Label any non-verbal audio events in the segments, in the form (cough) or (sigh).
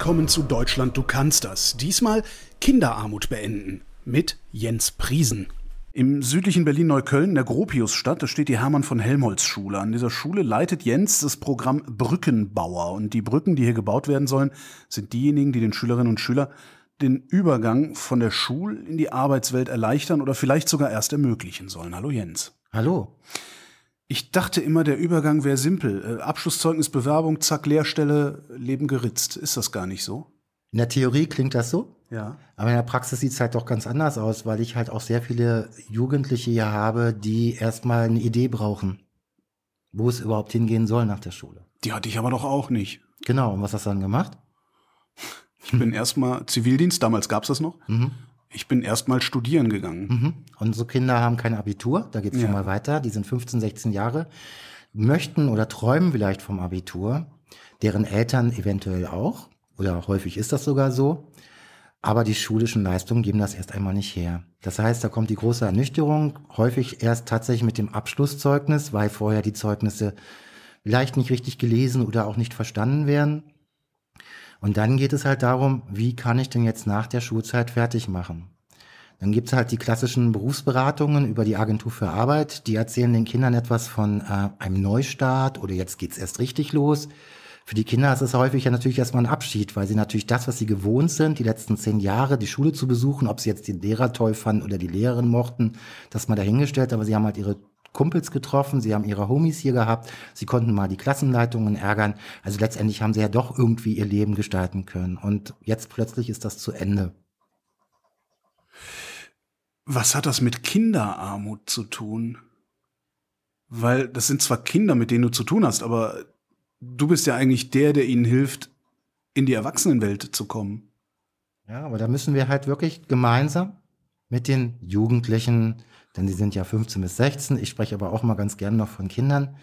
willkommen zu Deutschland, du kannst das. Diesmal Kinderarmut beenden mit Jens Priesen. Im südlichen Berlin-Neukölln, der Gropiusstadt, da steht die Hermann von Helmholtz Schule. An dieser Schule leitet Jens das Programm Brückenbauer. Und die Brücken, die hier gebaut werden sollen, sind diejenigen, die den Schülerinnen und Schülern den Übergang von der Schul in die Arbeitswelt erleichtern oder vielleicht sogar erst ermöglichen sollen. Hallo Jens. Hallo. Ich dachte immer, der Übergang wäre simpel. Äh, Abschlusszeugnis, Bewerbung, zack, Lehrstelle, Leben geritzt. Ist das gar nicht so? In der Theorie klingt das so. Ja. Aber in der Praxis sieht es halt doch ganz anders aus, weil ich halt auch sehr viele Jugendliche hier habe, die erstmal eine Idee brauchen, wo es überhaupt hingehen soll nach der Schule. Die hatte ich aber doch auch nicht. Genau, und was hast du dann gemacht? Ich bin erstmal Zivildienst, damals gab's das noch. Mhm. Ich bin erstmal studieren gegangen. Mhm. Unsere Kinder haben kein Abitur, da geht's Ja. schon mal weiter. Die sind 15, 16 Jahre, möchten oder träumen vielleicht vom Abitur, deren Eltern eventuell auch, oder häufig ist das sogar so. Aber die schulischen Leistungen geben das erst einmal nicht her. Das heißt, da kommt die große Ernüchterung, häufig erst tatsächlich mit dem Abschlusszeugnis, weil vorher die Zeugnisse vielleicht nicht richtig gelesen oder auch nicht verstanden werden. Und dann geht es halt darum, wie kann ich denn jetzt nach der Schulzeit fertig machen? Dann gibt's halt die klassischen Berufsberatungen über die Agentur für Arbeit. Die erzählen den Kindern etwas von äh, einem Neustart oder jetzt geht's erst richtig los. Für die Kinder ist es häufig ja natürlich erstmal ein Abschied, weil sie natürlich das, was sie gewohnt sind, die letzten zehn Jahre die Schule zu besuchen, ob sie jetzt den Lehrer toll fanden oder die Lehrerin mochten, das mal dahingestellt, aber sie haben halt ihre Kumpels getroffen, sie haben ihre Homies hier gehabt, sie konnten mal die Klassenleitungen ärgern. Also letztendlich haben sie ja doch irgendwie ihr Leben gestalten können. Und jetzt plötzlich ist das zu Ende. Was hat das mit Kinderarmut zu tun? Weil das sind zwar Kinder, mit denen du zu tun hast, aber du bist ja eigentlich der, der ihnen hilft, in die Erwachsenenwelt zu kommen. Ja, aber da müssen wir halt wirklich gemeinsam mit den Jugendlichen, denn die sind ja 15 bis 16, ich spreche aber auch mal ganz gern noch von Kindern,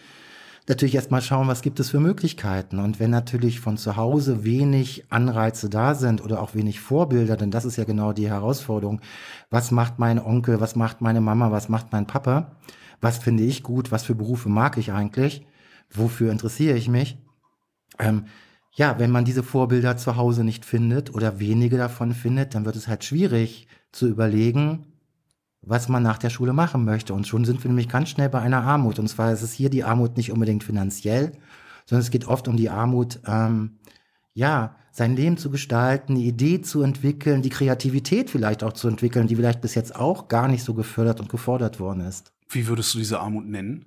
natürlich erstmal schauen, was gibt es für Möglichkeiten. Und wenn natürlich von zu Hause wenig Anreize da sind oder auch wenig Vorbilder, denn das ist ja genau die Herausforderung, was macht mein Onkel, was macht meine Mama, was macht mein Papa, was finde ich gut, was für Berufe mag ich eigentlich, wofür interessiere ich mich. Ähm, ja, wenn man diese Vorbilder zu Hause nicht findet oder wenige davon findet, dann wird es halt schwierig zu überlegen, was man nach der Schule machen möchte. Und schon sind wir nämlich ganz schnell bei einer Armut. Und zwar ist es hier die Armut nicht unbedingt finanziell, sondern es geht oft um die Armut, ähm, ja, sein Leben zu gestalten, eine Idee zu entwickeln, die Kreativität vielleicht auch zu entwickeln, die vielleicht bis jetzt auch gar nicht so gefördert und gefordert worden ist. Wie würdest du diese Armut nennen?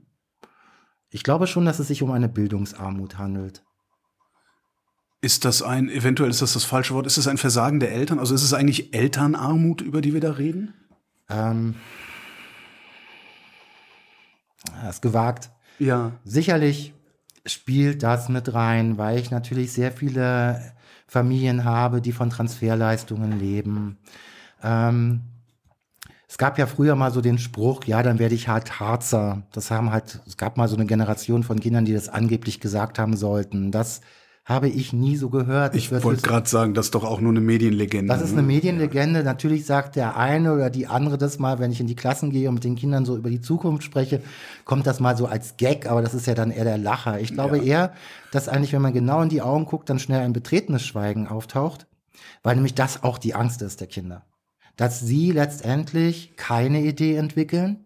Ich glaube schon, dass es sich um eine Bildungsarmut handelt. Ist das ein, eventuell ist das das falsche Wort, ist es ein Versagen der Eltern? Also ist es eigentlich Elternarmut, über die wir da reden? Ähm, das ist gewagt. Ja. Sicherlich spielt das mit rein, weil ich natürlich sehr viele Familien habe, die von Transferleistungen leben. Ähm, es gab ja früher mal so den Spruch, ja, dann werde ich halt Harzer. Das haben halt, es gab mal so eine Generation von Kindern, die das angeblich gesagt haben sollten. Das habe ich nie so gehört. Ich wird wollte gerade sagen, das ist doch auch nur eine Medienlegende. das ist ne? eine Medienlegende. Natürlich sagt der eine oder die andere das mal, wenn ich in die Klassen gehe und mit den Kindern so über die Zukunft spreche, kommt das mal so als Gag, aber das ist ja dann eher der Lacher. Ich glaube Ja. eher, dass eigentlich, wenn man genau in die Augen guckt, dann schnell ein betretenes Schweigen auftaucht, weil nämlich das auch die Angst ist der Kinder. Dass sie letztendlich keine Idee entwickeln,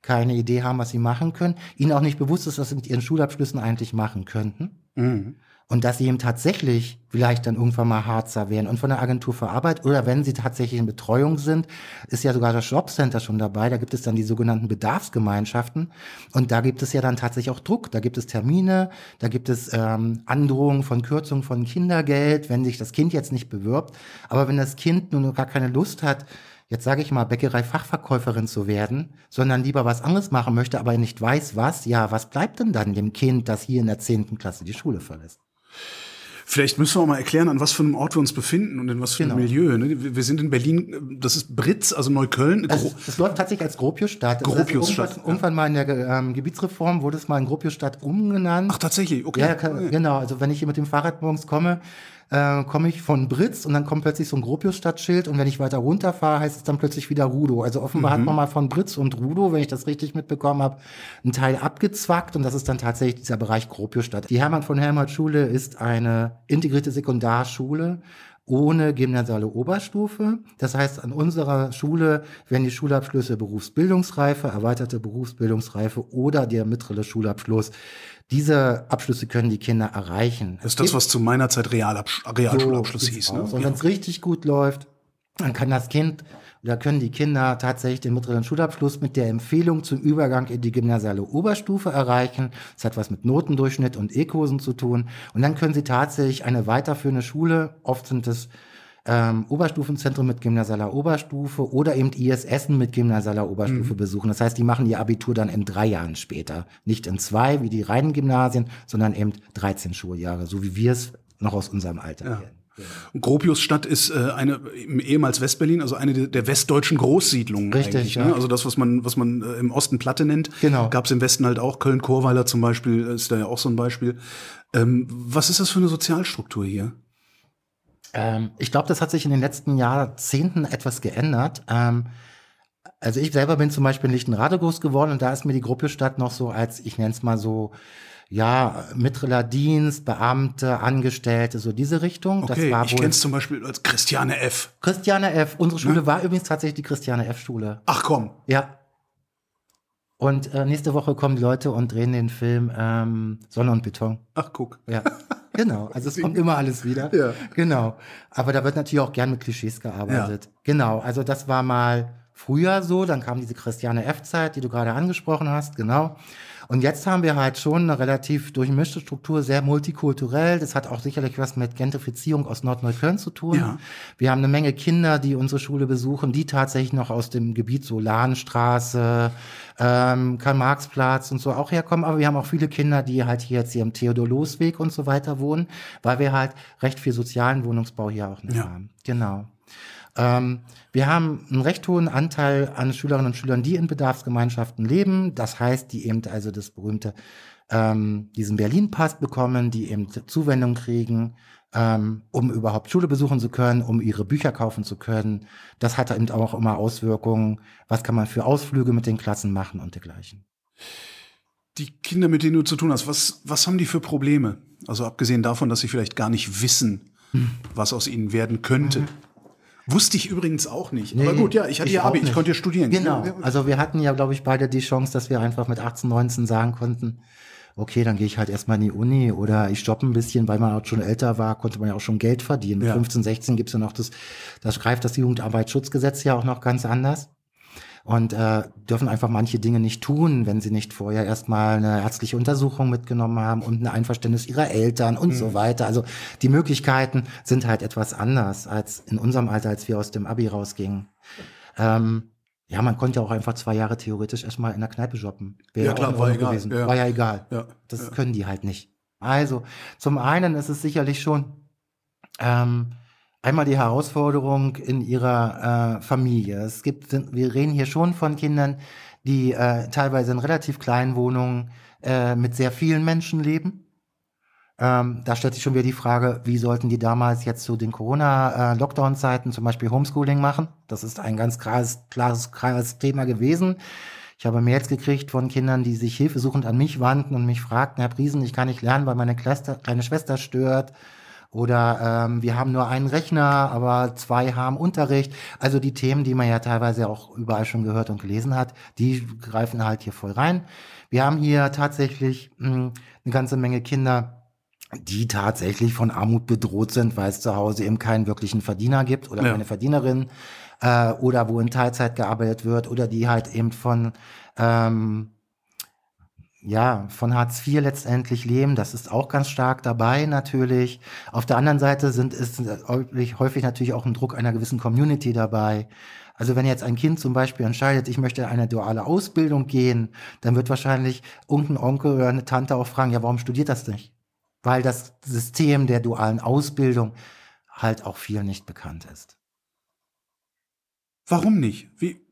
keine Idee haben, was sie machen können, ihnen auch nicht bewusst ist, was sie mit ihren Schulabschlüssen eigentlich machen könnten. Mhm. Und dass sie eben tatsächlich vielleicht dann irgendwann mal Harzer werden und von der Agentur für Arbeit oder wenn sie tatsächlich in Betreuung sind, ist ja sogar das Jobcenter schon dabei. Da gibt es dann die sogenannten Bedarfsgemeinschaften und da gibt es ja dann tatsächlich auch Druck. Da gibt es Termine, da gibt es ähm, Androhungen von Kürzungen von Kindergeld, wenn sich das Kind jetzt nicht bewirbt. Aber wenn das Kind nun gar keine Lust hat, jetzt sage ich mal, Bäckerei-Fachverkäuferin zu werden, sondern lieber was anderes machen möchte, aber nicht weiß was, ja, was bleibt denn dann dem Kind, das hier in der zehnten Klasse die Schule verlässt? Vielleicht müssen wir auch mal erklären, an was für einem Ort wir uns befinden und in was für einem Genau. Milieu. Ne? Wir sind in Berlin, das ist Britz, also Neukölln. Das, Gro- das läuft tatsächlich als Gropiusstadt. Ist Gropiusstadt, Irgendwann, irgendwann mal in der ähm, Gebietsreform wurde es mal in Gropiusstadt umgenannt. Ach, tatsächlich, okay. Ja, ka- genau. Also wenn ich hier mit dem Fahrrad morgens komme, äh, komme ich von Britz und dann kommt plötzlich so ein Gropius-Stadtschild und wenn ich weiter runterfahre, heißt es dann plötzlich wieder Rudo. Also offenbar mhm. hat man mal von Britz und Rudo, wenn ich das richtig mitbekommen habe, einen Teil abgezwackt und das ist dann tatsächlich dieser Bereich Gropiusstadt. Die Hermann von Helmholtz Schule ist eine integrierte Sekundarschule ohne gymnasiale Oberstufe. Das heißt, an unserer Schule werden die Schulabschlüsse Berufsbildungsreife, erweiterte Berufsbildungsreife oder der mittlere Schulabschluss. Diese Abschlüsse können die Kinder erreichen. Das ist das, was zu meiner Zeit Realabsch Realschulabschluss so hieß. Ne? Und wenn es richtig gut läuft, dann kann das Kind da können die Kinder tatsächlich den mittleren Schulabschluss mit der Empfehlung zum Übergang in die gymnasiale Oberstufe erreichen. Das hat was mit Notendurchschnitt und E-Kursen zu tun. Und dann können sie tatsächlich eine weiterführende Schule, oft sind es ähm, Oberstufenzentrum mit gymnasialer Oberstufe oder eben ISS mit gymnasialer Oberstufe mhm. besuchen. Das heißt, die machen ihr Abitur dann in drei Jahren später. Nicht in zwei, wie die reinen Gymnasien, sondern eben 13 Schuljahre, so wie wir es noch aus unserem Alter ja. kennen. Und Gropiusstadt ist äh, eine ehemals Westberlin, also eine der, westdeutschen Großsiedlungen Richtig, eigentlich. Ja. Ne? Also das, was man, was man äh, im Osten Platte nennt, genau. gab es im Westen halt auch. Köln-Chorweiler zum Beispiel ist da ja auch so ein Beispiel. Ähm, was ist das für eine Sozialstruktur hier? Ähm, ich glaube, das hat sich in den letzten Jahrzehnten etwas geändert. Ähm, also ich selber bin zum Beispiel in Lichtenrade groß geworden und da ist mir die Gropiusstadt noch so als, ich nenne es mal so, ja, mittlerer Dienst, Beamte, Angestellte, so diese Richtung. Okay, ich kenne es zum Beispiel als Christiane F. Christiane F. Unsere Schule ne? war übrigens tatsächlich die Christiane F. Schule. Ach komm. Ja. Und äh, nächste Woche kommen die Leute und drehen den Film ähm, Sonne und Beton. Ach, guck. Ja. Genau, also es kommt (laughs) immer alles wieder. Ja. Genau. Aber da wird natürlich auch gern mit Klischees gearbeitet. Ja. Genau, also das war mal früher so, dann kam diese Christiane F-Zeit, die du gerade angesprochen hast, genau. Und jetzt haben wir halt schon eine relativ durchmischte Struktur, sehr multikulturell. Das hat auch sicherlich was mit Gentrifizierung aus Nordneukölln zu tun. Ja. Wir haben eine Menge Kinder, die unsere Schule besuchen, die tatsächlich noch aus dem Gebiet so Lahnstraße, ähm, Karl-Marx-Platz und so auch herkommen. Aber wir haben auch viele Kinder, die halt hier jetzt hier im Theodor-Loos-Weg und so weiter wohnen, weil wir halt recht viel sozialen Wohnungsbau hier auch noch ja. haben. Genau. Ähm, wir haben einen recht hohen Anteil an Schülerinnen und Schülern, die in Bedarfsgemeinschaften leben. Das heißt, die eben also das berühmte, ähm, diesen Berlin-Pass bekommen, die eben Zuwendung kriegen, ähm, um überhaupt Schule besuchen zu können, um ihre Bücher kaufen zu können. Das hat eben auch immer Auswirkungen. Was kann man für Ausflüge mit den Klassen machen und dergleichen. Die Kinder, mit denen du zu tun hast, was, was haben die für Probleme? Also abgesehen davon, dass sie vielleicht gar nicht wissen, hm. was aus ihnen werden könnte. Mhm. Wusste ich übrigens auch nicht. Nee, Aber gut, ja, ich hatte ja Abi, ich konnte ja studieren. Genau. Also wir hatten ja, glaube ich, beide die Chance, dass wir einfach mit 18, 19 sagen konnten, okay, dann gehe ich halt erstmal in die Uni oder ich stoppe ein bisschen, weil man auch schon älter war, konnte man ja auch schon Geld verdienen. Mit ja. 15, 16 gibt's ja noch das, das greift das Jugendarbeitsschutzgesetz ja auch noch ganz anders und äh, dürfen einfach manche Dinge nicht tun, wenn sie nicht vorher erstmal eine ärztliche Untersuchung mitgenommen haben und ein Einverständnis ihrer Eltern und mhm. so weiter. Also die Möglichkeiten sind halt etwas anders als in unserem Alter, als wir aus dem Abi rausgingen. Ähm, ja, man konnte ja auch einfach zwei Jahre theoretisch erstmal in der Kneipe shoppen. Wäre ja, klar, war egal. Gewesen. Ja. War ja egal. Ja. Das ja. können die halt nicht. Also, zum einen ist es sicherlich schon ähm, Einmal die Herausforderung in ihrer äh, Familie. Es gibt, wir reden hier schon von Kindern, die äh, teilweise in relativ kleinen Wohnungen äh, mit sehr vielen Menschen leben. Ähm, da stellt sich schon wieder die Frage, wie sollten die damals jetzt zu den Corona-Lockdown-Zeiten zum Beispiel Homeschooling machen? Das ist ein ganz klares, klares, klares Thema gewesen. Ich habe Mails gekriegt von Kindern, die sich hilfesuchend an mich wandten und mich fragten, Herr Priesen, ich kann nicht lernen, weil meine kleine Schwester stört. Oder ähm, wir haben nur einen Rechner, aber zwei haben Unterricht. Also die Themen, die man ja teilweise auch überall schon gehört und gelesen hat, die greifen halt hier voll rein. Wir haben hier tatsächlich mh, hm, eine ganze Menge Kinder, die tatsächlich von Armut bedroht sind, weil es zu Hause eben keinen wirklichen Verdiener gibt oder ja. keine Verdienerin äh, oder wo in Teilzeit gearbeitet wird oder die halt eben von ähm, ja, von Hartz IV letztendlich leben. Das ist auch ganz stark dabei natürlich. Auf der anderen Seite sind, ist häufig, häufig natürlich auch ein Druck einer gewissen Community dabei. Also wenn jetzt ein Kind zum Beispiel entscheidet, ich möchte eine duale Ausbildung gehen, dann wird wahrscheinlich irgendein Onkel oder eine Tante auch fragen, ja, warum studiert das nicht? Weil das System der dualen Ausbildung halt auch viel nicht bekannt ist. Warum nicht? Wie,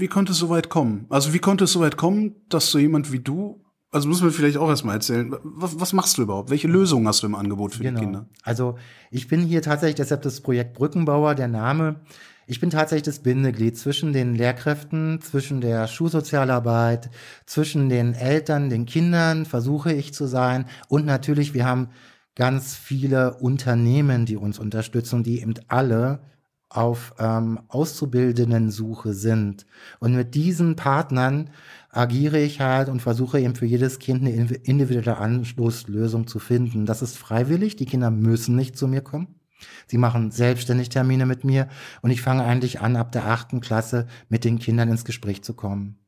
wie konnte es so weit kommen? Also wie konnte es so weit kommen, dass so jemand wie du Also muss man vielleicht auch erstmal erzählen, was, was, machst du überhaupt? Welche Lösungen hast du im Angebot für genau. die Kinder? Also ich bin hier tatsächlich, deshalb das Projekt Brückenbauer, der Name. Ich bin tatsächlich das Bindeglied zwischen den Lehrkräften, zwischen der Schulsozialarbeit, zwischen den Eltern, den Kindern, versuche ich zu sein. Und natürlich, wir haben ganz viele Unternehmen, die uns unterstützen, die eben alle auf ähm, Auszubildenden-Suche sind. Und mit diesen Partnern agiere ich halt und versuche eben für jedes Kind eine individuelle Anschlusslösung zu finden. Das ist freiwillig, die Kinder müssen nicht zu mir kommen. Sie machen selbstständig Termine mit mir und ich fange eigentlich an, ab der achten Klasse mit den Kindern ins Gespräch zu kommen.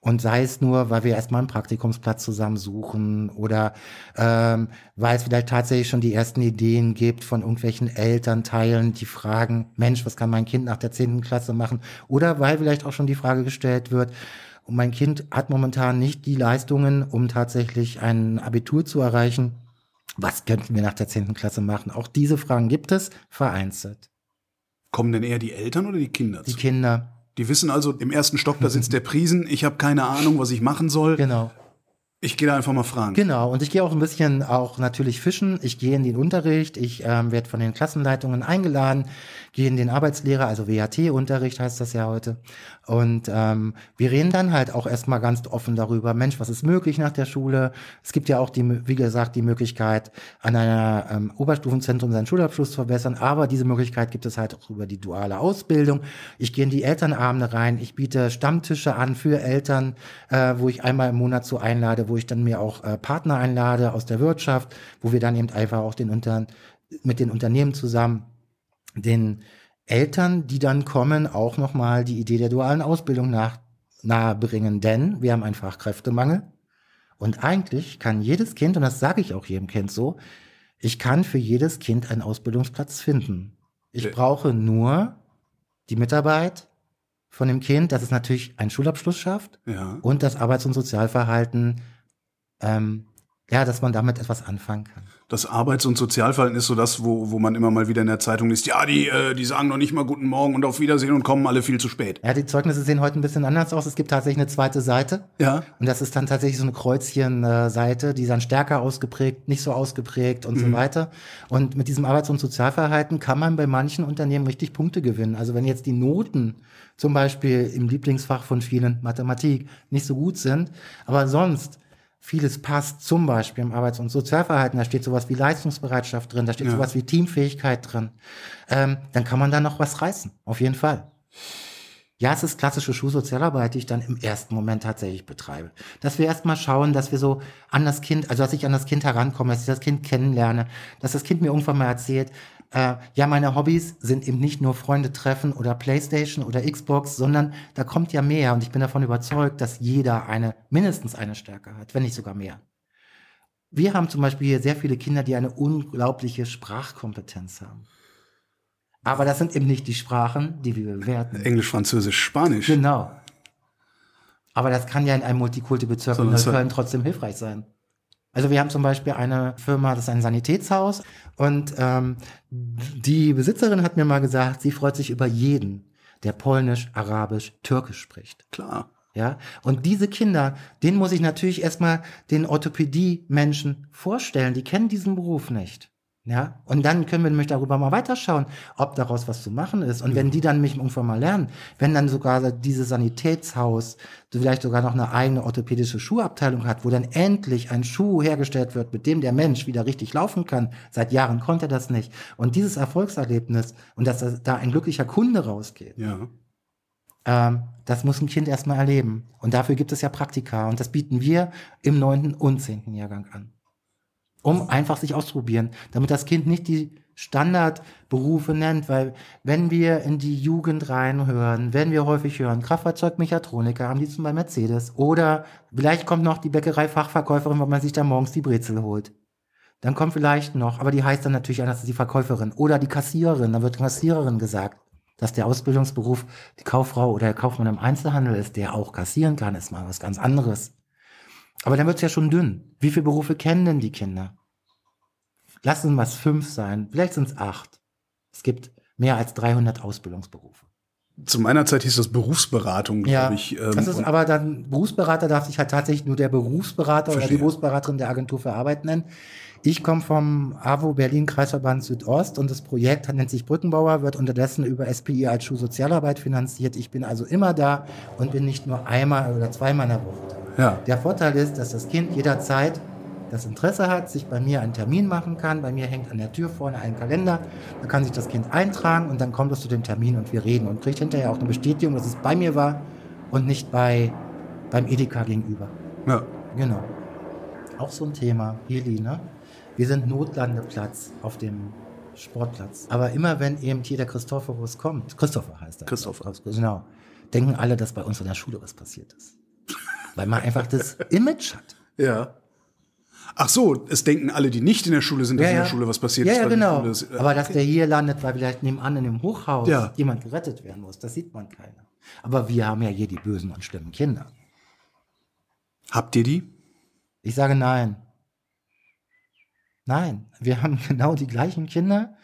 Und sei es nur, weil wir erstmal einen Praktikumsplatz zusammen suchen oder ähm, weil es vielleicht tatsächlich schon die ersten Ideen gibt von irgendwelchen Elternteilen, die fragen, Mensch, was kann mein Kind nach der zehnten Klasse machen? Oder weil vielleicht auch schon die Frage gestellt wird, und mein Kind hat momentan nicht die Leistungen, um tatsächlich ein Abitur zu erreichen. Was könnten wir nach der zehnten Klasse machen? Auch diese Fragen gibt es vereinzelt. Kommen denn eher die Eltern oder die Kinder? Die Kinder. Die wissen also, im ersten Stock, da sitzt der Priesen, ich habe keine Ahnung, was ich machen soll. Genau. Ich gehe da einfach mal fragen. Genau, und ich gehe auch ein bisschen auch natürlich fischen. Ich gehe in den Unterricht, ich ähm, werde von den Klassenleitungen eingeladen, gehe in den Arbeitslehrer, also WHT-Unterricht heißt das ja heute. Und ähm, wir reden dann halt auch erstmal ganz offen darüber, Mensch, was ist möglich nach der Schule? Es gibt ja auch die, wie gesagt, die Möglichkeit, an einer ähm, Oberstufenzentrum seinen Schulabschluss zu verbessern, aber diese Möglichkeit gibt es halt auch über die duale Ausbildung. Ich gehe in die Elternabende rein, ich biete Stammtische an für Eltern, äh, wo ich einmal im Monat so einlade, wo ich dann mir auch äh, Partner einlade aus der Wirtschaft, wo wir dann eben einfach auch den Unter mit den Unternehmen zusammen den Eltern, die dann kommen, auch nochmal die Idee der dualen Ausbildung nach, nahe bringen, denn wir haben einen Fachkräftemangel. Und eigentlich kann jedes Kind, und das sage ich auch jedem Kind so, ich kann für jedes Kind einen Ausbildungsplatz finden. Ich brauche nur die Mitarbeit von dem Kind, dass es natürlich einen Schulabschluss schafft ja. und das Arbeits- und Sozialverhalten ähm, ja, dass man damit etwas anfangen kann. Das Arbeits- und Sozialverhalten ist so das, wo, wo man immer mal wieder in der Zeitung liest, ja, die, äh, die sagen noch nicht mal guten Morgen und auf Wiedersehen und kommen alle viel zu spät. Ja, die Zeugnisse sehen heute ein bisschen anders aus. Es gibt tatsächlich eine zweite Seite. Ja. Und das ist dann tatsächlich so eine Kreuzchen-Seite, die ist dann stärker ausgeprägt, nicht so ausgeprägt und mhm. so weiter. Und mit diesem Arbeits- und Sozialverhalten kann man bei manchen Unternehmen richtig Punkte gewinnen. Also wenn jetzt die Noten zum Beispiel im Lieblingsfach von vielen Mathematik nicht so gut sind, aber sonst vieles passt, zum Beispiel im Arbeits- und Sozialverhalten, da steht sowas wie Leistungsbereitschaft drin, da steht ja. sowas wie Teamfähigkeit drin, ähm, dann kann man da noch was reißen, auf jeden Fall. Ja, es ist klassische Schulsozialarbeit, die ich dann im ersten Moment tatsächlich betreibe. Dass wir erstmal schauen, dass wir so an das Kind, also dass ich an das Kind herankomme, dass ich das Kind kennenlerne, dass das Kind mir irgendwann mal erzählt, äh, ja, meine Hobbys sind eben nicht nur Freunde treffen oder Playstation oder Xbox, sondern da kommt ja mehr und ich bin davon überzeugt, dass jeder eine, mindestens eine Stärke hat, wenn nicht sogar mehr. Wir haben zum Beispiel hier sehr viele Kinder, die eine unglaubliche Sprachkompetenz haben. Aber das sind eben nicht die Sprachen, die wir bewerten. Englisch, Französisch, Spanisch. Genau. Aber das kann ja in einem Multikulti-Bezirk in Neukölln trotzdem hilfreich sein. Also wir haben zum Beispiel eine Firma, das ist ein Sanitätshaus und ähm, die Besitzerin hat mir mal gesagt, sie freut sich über jeden, der Polnisch, Arabisch, Türkisch spricht. Klar. Ja, und diese Kinder, denen muss ich natürlich erstmal den Orthopädie-Menschen vorstellen, die kennen diesen Beruf nicht. Ja, und dann können wir nämlich darüber mal weiterschauen, ob daraus was zu machen ist. Und wenn die dann mich irgendwann mal lernen, wenn dann sogar dieses Sanitätshaus vielleicht sogar noch eine eigene orthopädische Schuhabteilung hat, wo dann endlich ein Schuh hergestellt wird, mit dem der Mensch wieder richtig laufen kann. Seit Jahren konnte er das nicht. Und dieses Erfolgserlebnis und dass da ein glücklicher Kunde rausgeht. Ja. Ähm, das muss ein Kind erstmal erleben. Und dafür gibt es ja Praktika. Und das bieten wir im neunten und zehnten Jahrgang an um einfach sich auszuprobieren, damit das Kind nicht die Standardberufe nennt, weil wenn wir in die Jugend reinhören, wenn wir häufig hören, Kraftfahrzeugmechatroniker am liebsten bei Mercedes oder vielleicht kommt noch die Bäckerei-Fachverkäuferin, weil man sich da morgens die Brezel holt. Dann kommt vielleicht noch, aber die heißt dann natürlich anders die Verkäuferin oder die Kassiererin, dann wird Kassiererin gesagt. Dass der Ausbildungsberuf die Kauffrau oder der Kaufmann im Einzelhandel ist, der auch kassieren kann, ist mal was ganz anderes. Aber dann wird's ja schon dünn. Wie viele Berufe kennen denn die Kinder? Lassen was fünf sein, vielleicht sind's acht. Es gibt mehr als 300 Ausbildungsberufe. Zu meiner Zeit hieß das Berufsberatung, glaube Ja, ich. ähm, das ist aber dann Berufsberater darf sich halt tatsächlich nur der Berufsberater oder Verstehe. die Berufsberaterin der Agentur für Arbeit nennen. Ich komme vom AWO Berlin Kreisverband Südost und das Projekt nennt sich Brückenbauer, wird unterdessen über SPI als Schulsozialarbeit finanziert. Ich bin also immer da und bin nicht nur einmal oder zweimal in der Woche da. Ja. Der Vorteil ist, dass das Kind jederzeit das Interesse hat, sich bei mir einen Termin machen kann. Bei mir hängt an der Tür vorne ein Kalender. Da kann sich das Kind eintragen und dann kommt es zu dem Termin und wir reden und kriegt hinterher auch eine Bestätigung, dass es bei mir war und nicht bei, beim Edeka gegenüber. ja. Genau. Auch so ein Thema. Heli, ne? Wir sind Notlandeplatz auf dem Sportplatz. Aber immer wenn eben hier der Christophorus kommt, Christopher heißt er. Christopher. Genau. Denken alle, dass bei uns in der Schule was passiert ist. Weil man einfach das (laughs) Image hat. Ja. Ach so, es denken alle, die nicht in der Schule sind, dass in der Schule was passiert ja, ist. Ja, genau. Schule ist- Aber dass der hier landet, weil vielleicht nebenan in dem Hochhaus Ja. jemand gerettet werden muss, das sieht man keiner. Aber wir haben ja hier die bösen und schlimmen Kinder. Habt ihr die? Ich sage nein. Nein, wir haben (laughs) genau die gleichen Kinder,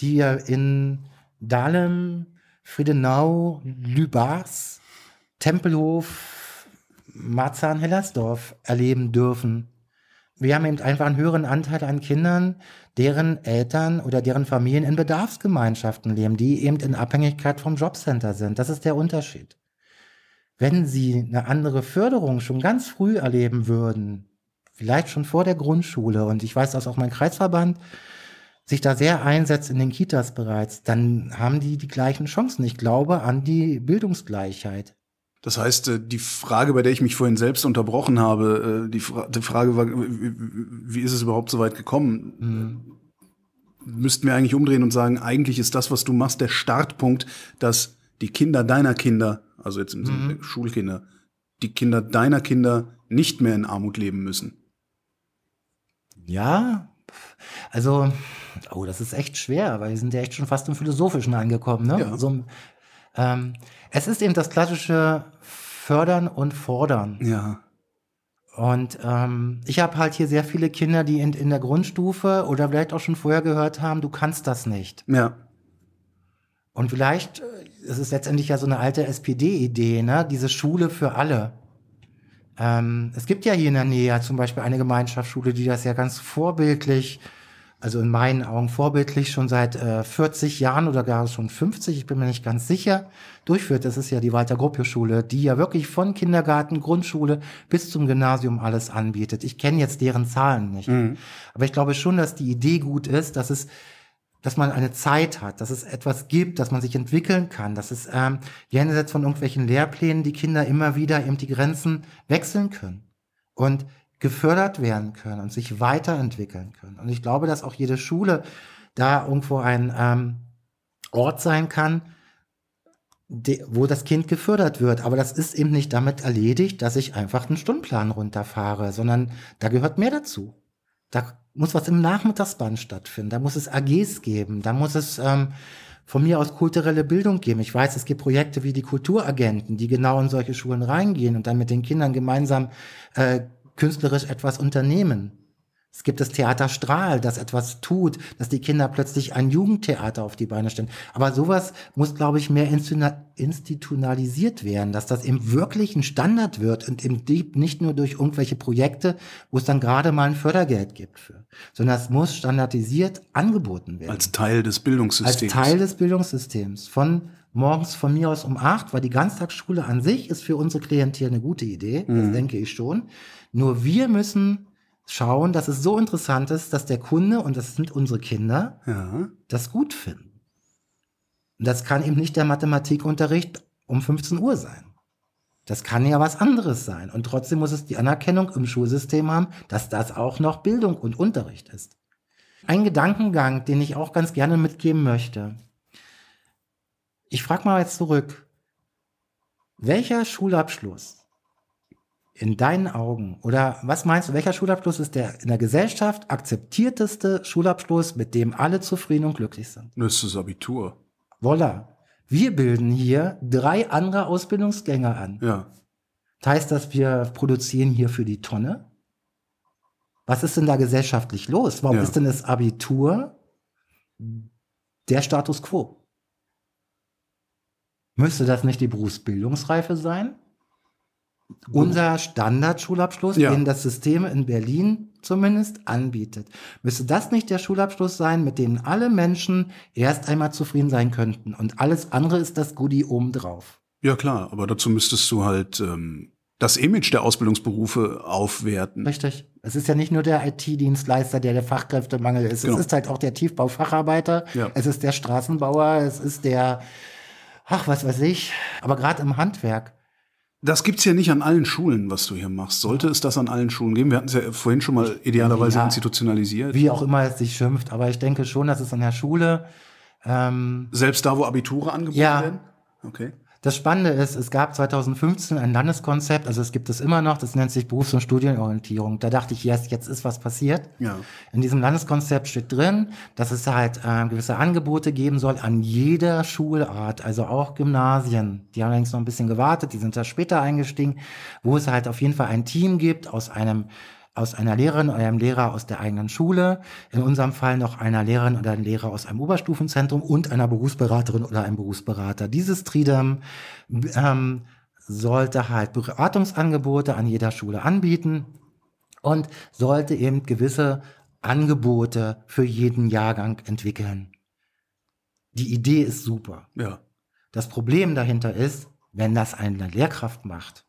die wir in Dahlem, Friedenau, Lübars, Tempelhof, Marzahn, Hellersdorf erleben dürfen. Wir haben eben einfach einen höheren Anteil an Kindern, deren Eltern oder deren Familien in Bedarfsgemeinschaften leben, die eben in Abhängigkeit vom Jobcenter sind. Das ist der Unterschied. Wenn sie eine andere Förderung schon ganz früh erleben würden, vielleicht schon vor der Grundschule, und ich weiß, dass auch mein Kreisverband sich da sehr einsetzt in den Kitas bereits, dann haben die die gleichen Chancen. Ich glaube an die Bildungsgleichheit. Das heißt, äh, die Frage, bei der ich mich vorhin selbst unterbrochen habe, äh, die, Fra die Frage war, wie, ist es überhaupt so weit gekommen? Müssten wir eigentlich umdrehen und sagen, eigentlich ist das, was du machst, der Startpunkt, dass die Kinder deiner Kinder, also jetzt im Sinne der Schulkinder, die Kinder deiner Kinder nicht mehr in Armut leben müssen. Ja, also, oh, das ist echt schwer, weil wir sind ja echt schon fast im Philosophischen angekommen. Ne? Ja. So, ähm, es ist eben das klassische Fördern und Fordern. Ja. Und ähm, ich habe halt hier sehr viele Kinder, die in, in der Grundstufe oder vielleicht auch schon vorher gehört haben, du kannst das nicht. Ja. Und vielleicht, äh, es ist letztendlich ja so eine alte SPD-Idee, ne? diese Schule für alle. Ähm, es gibt ja hier in der Nähe ja zum Beispiel eine Gemeinschaftsschule, die das ja ganz vorbildlich, also in meinen Augen vorbildlich schon seit äh, 40 Jahren oder gar schon 50, ich bin mir nicht ganz sicher, durchführt. Das ist ja die Walter Gropius Schule, die ja wirklich von Kindergarten, Grundschule bis zum Gymnasium alles anbietet. Ich kenne jetzt deren Zahlen nicht. Aber ich glaube schon, dass die Idee gut ist, dass es dass man eine Zeit hat, dass es etwas gibt, dass man sich entwickeln kann, dass es ähm, jenseits von irgendwelchen Lehrplänen die Kinder immer wieder eben die Grenzen wechseln können und gefördert werden können und sich weiterentwickeln können. Und ich glaube, dass auch jede Schule da irgendwo ein ähm, Ort sein kann, de, wo das Kind gefördert wird. Aber das ist eben nicht damit erledigt, dass ich einfach einen Stundenplan runterfahre, sondern da gehört mehr dazu. Da muss was im Nachmittagsband stattfinden. Da muss es AGs geben. Da muss es ähm, von mir aus kulturelle Bildung geben. Ich weiß, es gibt Projekte wie die Kulturagenten, die genau in solche Schulen reingehen und dann mit den Kindern gemeinsam äh, künstlerisch etwas unternehmen. Es gibt das Theater Strahl, das etwas tut, dass die Kinder plötzlich ein Jugendtheater auf die Beine stellen. Aber sowas muss, glaube ich, mehr institutionalisiert werden, dass das eben wirklich ein Standard wird und die- nicht nur durch irgendwelche Projekte, wo es dann gerade mal ein Fördergeld gibt für, sondern es muss standardisiert angeboten werden. Als Teil des Als Bildungssystems. Teil des Bildungssystems. Von morgens von mir aus um acht, weil die Ganztagsschule an sich ist für unsere Klientel eine gute Idee, das denke ich schon. Nur wir müssen schauen, dass es so interessant ist, dass der Kunde, und das sind unsere Kinder, ja. das gut finden. Und das kann eben nicht der Mathematikunterricht um 15 Uhr sein. Das kann ja was anderes sein. Und trotzdem muss es die Anerkennung im Schulsystem haben, dass das auch noch Bildung und Unterricht ist. Ein Gedankengang, den ich auch ganz gerne mitgeben möchte. Ich frage mal jetzt zurück. Welcher Schulabschluss in deinen Augen oder was meinst du, welcher Schulabschluss ist der in der Gesellschaft akzeptierteste Schulabschluss, mit dem alle zufrieden und glücklich sind? Das ist das Abitur. Voila. Wir bilden hier drei andere Ausbildungsgänge an. Ja. Das heißt, dass wir produzieren hier für die Tonne. Was ist denn da gesellschaftlich los? Warum Ja. ist denn das Abitur der Status quo? Müsste das nicht die Berufsbildungsreife sein? Unser Standardschulabschluss, Ja. den das System in Berlin zumindest anbietet. Müsste das nicht der Schulabschluss sein, mit dem alle Menschen erst einmal zufrieden sein könnten und alles andere ist das Goodie obendrauf? Ja klar, aber dazu müsstest du halt ähm, das Image der Ausbildungsberufe aufwerten. Richtig. Es ist ja nicht nur der IT-Dienstleister, der der Fachkräftemangel ist. Genau. Es ist halt auch der Tiefbaufacharbeiter. Ja. Es ist der Straßenbauer. Es ist der, ach, was weiß ich. Aber gerade im Handwerk. Das gibt's ja nicht an allen Schulen, was du hier machst. Sollte es das an allen Schulen geben? Wir hatten es ja vorhin schon mal idealerweise Ja. institutionalisiert. Wie auch immer es sich schimpft. Aber ich denke schon, dass es an der Schule, ähm, Selbst da, wo Abiture angeboten Ja. werden? Okay. Das Spannende ist, es gab 2015 ein Landeskonzept, also es gibt es immer noch, das nennt sich Berufs- und Studienorientierung. Da dachte ich, yes, jetzt ist was passiert. Ja. In diesem Landeskonzept steht drin, dass es halt äh, gewisse Angebote geben soll an jeder Schulart, also auch Gymnasien. Die haben allerdings noch ein bisschen gewartet, die sind da später eingestiegen, wo es halt auf jeden Fall ein Team gibt aus einem aus einer Lehrerin oder einem Lehrer aus der eigenen Schule, in unserem Fall noch einer Lehrerin oder einem Lehrer aus einem Oberstufenzentrum und einer Berufsberaterin oder einem Berufsberater. Dieses Tridem ähm, sollte halt Beratungsangebote an jeder Schule anbieten und sollte eben gewisse Angebote für jeden Jahrgang entwickeln. Die Idee ist super. Ja. Das Problem dahinter ist, wenn das eine Lehrkraft macht,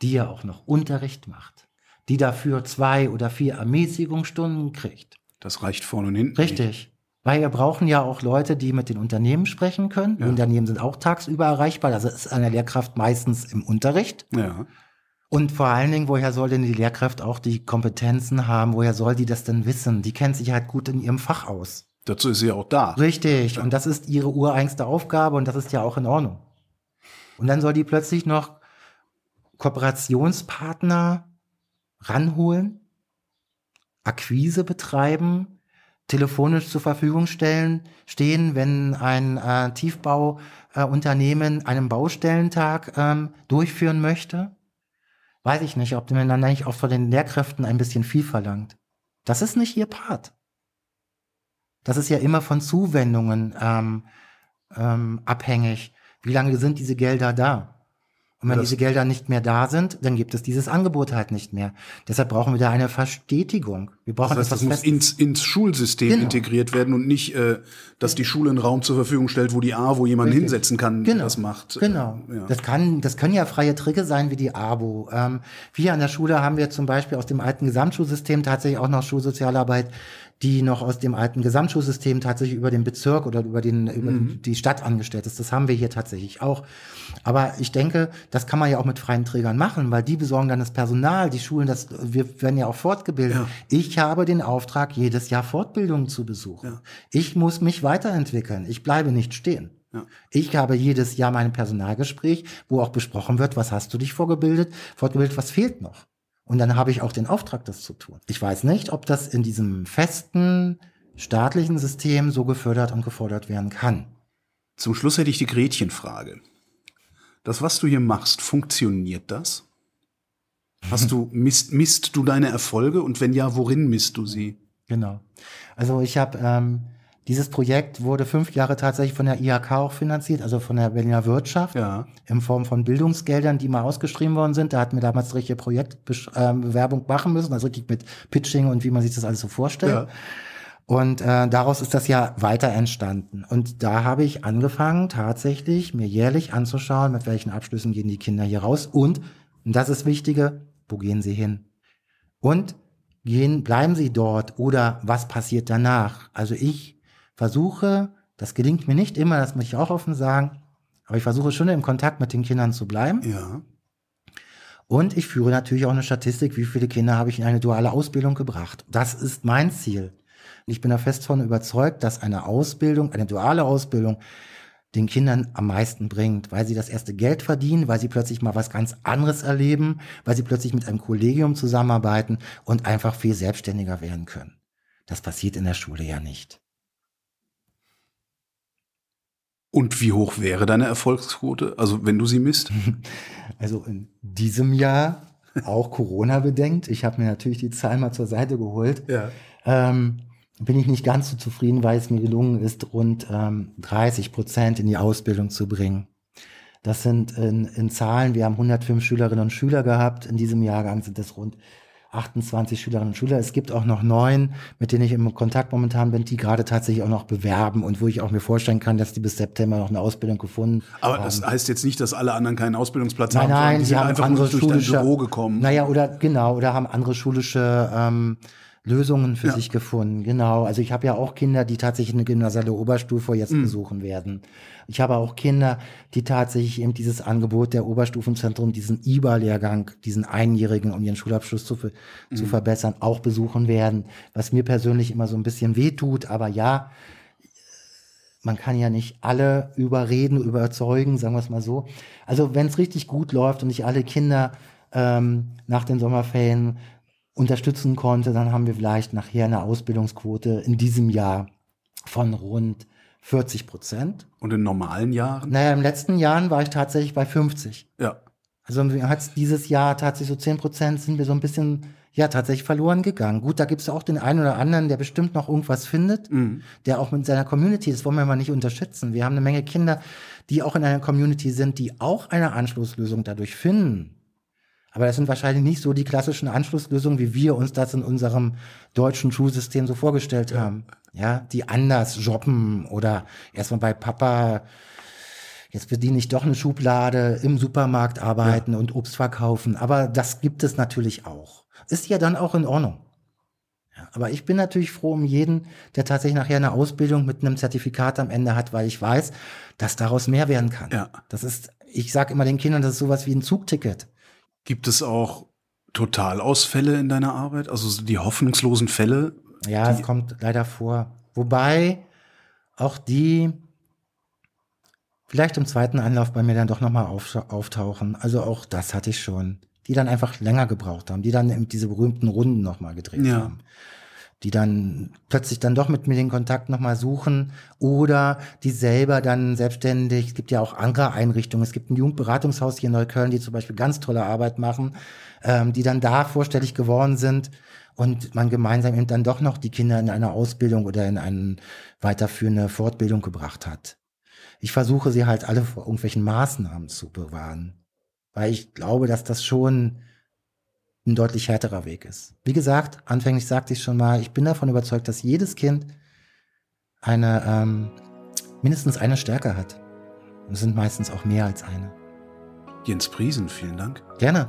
die ja auch noch Unterricht macht, die dafür zwei oder vier Ermäßigungsstunden kriegt. Das reicht vorne und hinten. Richtig. Weil wir brauchen ja auch Leute, die mit den Unternehmen sprechen können. Die Ja. Unternehmen sind auch tagsüber erreichbar. Also ist eine Lehrkraft meistens im Unterricht. nicht. Ja. Und vor allen Dingen, woher soll denn die Lehrkraft auch die Kompetenzen haben? Woher soll die das denn wissen? Die kennt sich halt gut in ihrem Fach aus. Dazu ist sie ja auch da. Richtig. Und das ist ihre ureigenste Aufgabe und das ist ja auch in Ordnung. Und dann soll die plötzlich noch Kooperationspartner ranholen, Akquise betreiben, telefonisch zur Verfügung stellen, stehen, wenn ein äh, Tiefbauunternehmen äh, einen Baustellentag ähm, durchführen möchte. Weiß ich nicht, ob man dann nicht auch von den Lehrkräften ein bisschen viel verlangt. Das ist nicht ihr Part. Das ist ja immer von Zuwendungen ähm, ähm, abhängig. Wie lange sind diese Gelder da? Und wenn das- diese Gelder nicht mehr da sind, dann gibt es dieses Angebot halt nicht mehr. Deshalb brauchen wir da eine Verstetigung. Wir brauchen Das heißt, das muss Festes. ins, ins Schulsystem Genau. integriert werden und nicht, äh, dass die Schule einen Raum zur Verfügung stellt, wo die A, wo jemand Richtig. hinsetzen kann, Genau. das macht. Genau. Ja. Das kann, das können ja freie Tricke sein wie die ABO. Ähm, wir an der Schule haben wir zum Beispiel aus dem alten Gesamtschulsystem tatsächlich auch noch Schulsozialarbeit, die noch aus dem alten Gesamtschulsystem tatsächlich über den Bezirk oder über den, über Mhm. die Stadt angestellt ist. Das haben wir hier tatsächlich auch. Aber ich denke, das kann man ja auch mit freien Trägern machen, weil die besorgen dann das Personal, die Schulen, das, wir werden ja auch fortgebildet. Ja. Ich habe den Auftrag, jedes Jahr Fortbildungen zu besuchen. Ja. Ich muss mich weiterentwickeln. Ich bleibe nicht stehen. Ja. Ich habe jedes Jahr mein Personalgespräch, wo auch besprochen wird, was hast du dich vorgebildet, fortgebildet, was fehlt noch. Und dann habe ich auch den Auftrag, das zu tun. Ich weiß nicht, ob das in diesem festen staatlichen System so gefördert und gefordert werden kann. Zum Schluss hätte ich die Gretchenfrage. Das, was du hier machst, funktioniert das? Hast du, (laughs) misst, misst du deine Erfolge und wenn ja, worin misst du sie? Genau. Also ich habe ähm, dieses Projekt wurde fünf Jahre tatsächlich von der IHK auch finanziert, also von der Berliner Wirtschaft. Ja. in Form von Bildungsgeldern, die mal ausgeschrieben worden sind. Da hatten wir damals richtige Projektbewerbung machen müssen, also richtig mit Pitching und wie man sich das alles so vorstellt. Ja. Und äh, daraus ist das ja weiter entstanden. Und da habe ich angefangen, tatsächlich mir jährlich anzuschauen, mit welchen Abschlüssen gehen die Kinder hier raus und, und das ist Wichtige, wo gehen sie hin? Und gehen, bleiben sie dort oder was passiert danach? Also ich versuche, das gelingt mir nicht immer, das muss ich auch offen sagen, aber ich versuche schon im Kontakt mit den Kindern zu bleiben. Ja. Und ich führe natürlich auch eine Statistik, wie viele Kinder habe ich in eine duale Ausbildung gebracht. Das ist mein Ziel. Ich bin da fest von überzeugt, dass eine Ausbildung, eine duale Ausbildung den Kindern am meisten bringt, weil sie das erste Geld verdienen, weil sie plötzlich mal was ganz anderes erleben, weil sie plötzlich mit einem Kollegium zusammenarbeiten und einfach viel selbstständiger werden können. Das passiert in der Schule ja nicht. Und wie hoch wäre deine Erfolgsquote? Also, wenn du sie misst? (laughs) Also in diesem Jahr, auch Corona bedenkt, ich habe mir natürlich die Zahlen mal zur Seite geholt, Ja. ähm, bin ich nicht ganz so zufrieden, weil es mir gelungen ist, rund ähm, 30 Prozent in die Ausbildung zu bringen. Das sind in, in Zahlen, wir haben 105 Schülerinnen und Schüler gehabt. In diesem Jahrgang sind es rund 28 Schülerinnen und Schüler. Es gibt auch noch neun, mit denen ich im Kontakt momentan bin, die gerade tatsächlich auch noch bewerben und wo ich auch mir vorstellen kann, dass die bis September noch eine Ausbildung gefunden Aber haben. das heißt jetzt nicht, dass alle anderen keinen Ausbildungsplatz nein, haben, nein, die sind haben einfach andere durch schulische, dein Büro gekommen. Naja, oder genau, oder haben andere schulische ähm, Lösungen für ja. sich gefunden. Genau. Also ich habe ja auch Kinder, die tatsächlich eine gymnasiale Oberstufe jetzt mhm. besuchen werden. Ich habe auch Kinder, die tatsächlich eben dieses Angebot der Oberstufenzentrum, diesen IBA-Lehrgang, diesen einjährigen, um ihren Schulabschluss zu, mhm. zu verbessern, auch besuchen werden. Was mir persönlich immer so ein bisschen wehtut. Aber ja, man kann ja nicht alle überreden, überzeugen, sagen wir es mal so. Also wenn es richtig gut läuft und nicht alle Kinder ähm, nach den Sommerferien unterstützen konnte, dann haben wir vielleicht nachher eine Ausbildungsquote in diesem Jahr von rund 40 Prozent. Und in normalen Jahren? Naja, im letzten Jahren war ich tatsächlich bei 50. Ja. Also hat dieses Jahr tatsächlich so 10 Prozent sind wir so ein bisschen, ja, tatsächlich verloren gegangen. Gut, da gibt es auch den einen oder anderen, der bestimmt noch irgendwas findet, mhm. der auch mit seiner Community, das wollen wir mal nicht unterschätzen. Wir haben eine Menge Kinder, die auch in einer Community sind, die auch eine Anschlusslösung dadurch finden. Aber das sind wahrscheinlich nicht so die klassischen Anschlusslösungen, wie wir uns das in unserem deutschen Schulsystem so vorgestellt haben. Ja, die anders jobben oder erstmal bei Papa, jetzt bediene ich doch eine Schublade im Supermarkt arbeiten ja. und Obst verkaufen. Aber das gibt es natürlich auch. Ist ja dann auch in Ordnung. Ja, aber ich bin natürlich froh um jeden, der tatsächlich nachher eine Ausbildung mit einem Zertifikat am Ende hat, weil ich weiß, dass daraus mehr werden kann. Ja. Das ist, ich sage immer den Kindern, das ist sowas wie ein Zugticket. Gibt es auch Totalausfälle in deiner Arbeit? Also die hoffnungslosen Fälle? Ja, es kommt leider vor. Wobei auch die vielleicht im zweiten Anlauf bei mir dann doch nochmal auftauchen. Also auch das hatte ich schon. Die dann einfach länger gebraucht haben, die dann diese berühmten Runden nochmal gedreht ja. haben die dann plötzlich dann doch mit mir den Kontakt nochmal suchen oder die selber dann selbstständig, es gibt ja auch andere Einrichtungen, es gibt ein Jugendberatungshaus hier in Neukölln, die zum Beispiel ganz tolle Arbeit machen, ähm, die dann da vorstellig geworden sind und man gemeinsam eben dann doch noch die Kinder in eine Ausbildung oder in eine weiterführende Fortbildung gebracht hat. Ich versuche sie halt alle vor irgendwelchen Maßnahmen zu bewahren, weil ich glaube, dass das schon ein deutlich härterer Weg ist. Wie gesagt, anfänglich sagte ich schon mal, ich bin davon überzeugt, dass jedes Kind eine ähm, mindestens eine Stärke hat. Und es sind meistens auch mehr als eine. Jens Priesen, vielen Dank. Gerne.